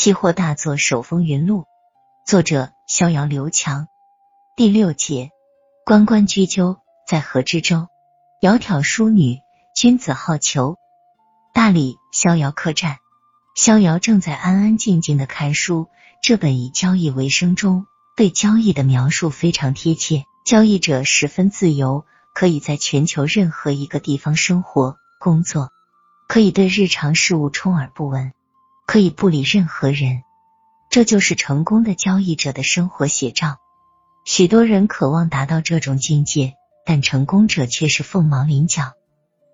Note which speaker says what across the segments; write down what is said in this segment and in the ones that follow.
Speaker 1: 期货大作手风云录，作者逍遥刘强。第六节，关关雎鸠，在河之洲。窈窕淑女，君子好逑。大理逍遥客栈，逍遥正在安安静静的看书。这本以交易为生中，对交易的描述非常贴切。交易者十分自由，可以在全球任何一个地方生活、工作，可以对日常事务充耳不闻。可以不理任何人，这就是成功的交易者的生活写照。许多人渴望达到这种境界，但成功者却是凤毛麟角。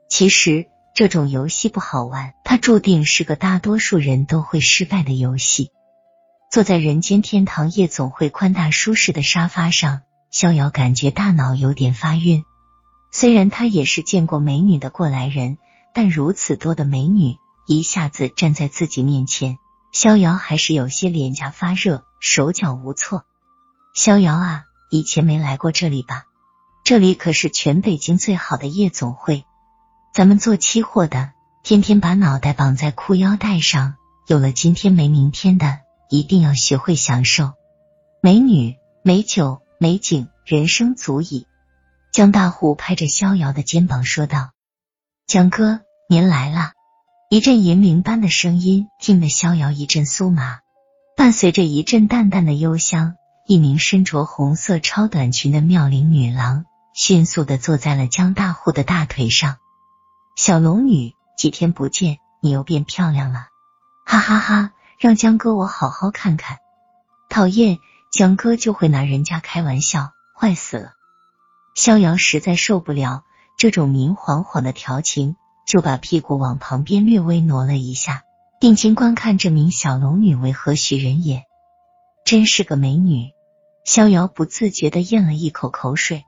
Speaker 1: 其实这种游戏不好玩，它注定是个大多数人都会失败的游戏。坐在人间天堂夜总会宽大舒适的沙发上，逍遥感觉大脑有点发晕。虽然他也是见过美女的过来人，但如此多的美女。一下子站在自己面前，逍遥还是有些脸颊发热，手脚无措。逍遥啊，以前没来过这里吧？这里可是全北京最好的夜总会。咱们做期货的，天天把脑袋绑在裤腰带上，有了今天没明天的，一定要学会享受美女、美酒、美景，人生足矣。江大虎拍着逍遥的肩膀说道：“江哥，您来了。”一阵银铃般的声音，听得逍遥一阵酥麻，伴随着一阵淡淡的幽香。一名身着红色超短裙的妙龄女郎迅速的坐在了江大户的大腿上。小龙女，几天不见，你又变漂亮了，哈哈哈！让江哥我好好看看。讨厌，江哥就会拿人家开玩笑，坏死了。逍遥实在受不了这种明晃晃的调情。就把屁股往旁边略微挪了一下，定睛观看这名小龙女为何许人也。真是个美女，逍遥不自觉的咽了一口口水。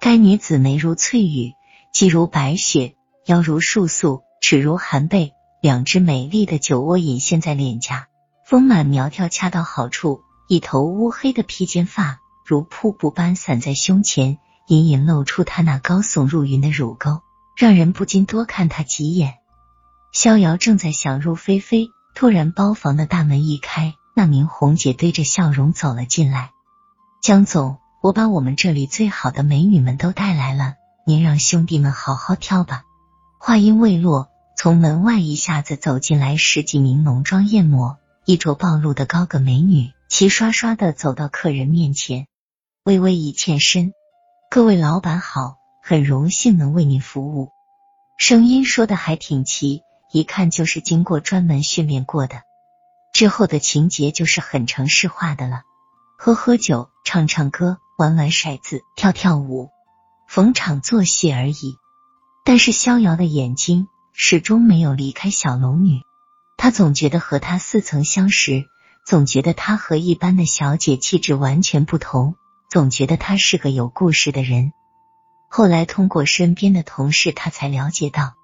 Speaker 1: 该女子眉如翠羽，肌如白雪，腰如束素，齿如含贝，两只美丽的酒窝隐现在脸颊，丰满苗条恰到好处。一头乌黑的披肩发如瀑布般散在胸前，隐隐露出她那高耸入云的乳沟。让人不禁多看他几眼。逍遥正在想入非非，突然包房的大门一开，那名红姐堆着笑容走了进来。江总，我把我们这里最好的美女们都带来了，您让兄弟们好好挑吧。话音未落，从门外一下子走进来十几名浓妆艳抹、衣着暴露的高个美女，齐刷刷的走到客人面前，微微一欠身：“各位老板好。”很荣幸能为您服务，声音说的还挺齐，一看就是经过专门训练过的。之后的情节就是很城市化的了，喝喝酒，唱唱歌，玩玩骰子，跳跳舞，逢场作戏而已。但是逍遥的眼睛始终没有离开小龙女，他总觉得和她似曾相识，总觉得她和一般的小姐气质完全不同，总觉得她是个有故事的人。后来通过身边的同事，他才了解到，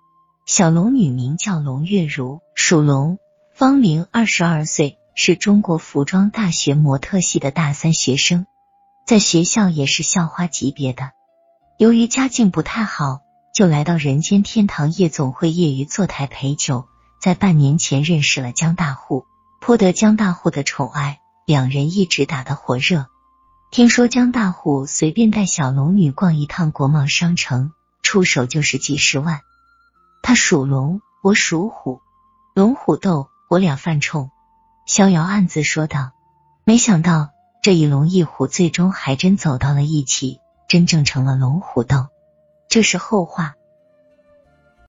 Speaker 1: 小龙女名叫龙月如，属龙，芳龄二十二岁，是中国服装大学模特系的大三学生，在学校也是校花级别的。由于家境不太好，就来到人间天堂夜总会业余坐台陪酒。在半年前认识了江大户，颇得江大户的宠爱，两人一直打得火热。听说江大虎随便带小龙女逛一趟国贸商城，出手就是几十万。他属龙，我属虎，龙虎斗，我俩犯冲。逍遥暗自说道。没想到这一龙一虎最终还真走到了一起，真正成了龙虎斗。这是后话。